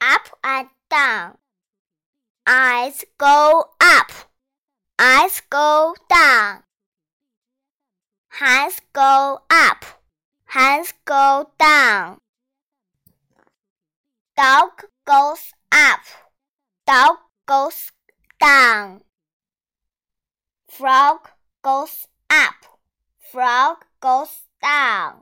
up and down. Eyes go up, eyes go down. Hands go up, hands go down. Dog goes up, dog goes down. Frog goes up, frog goes down.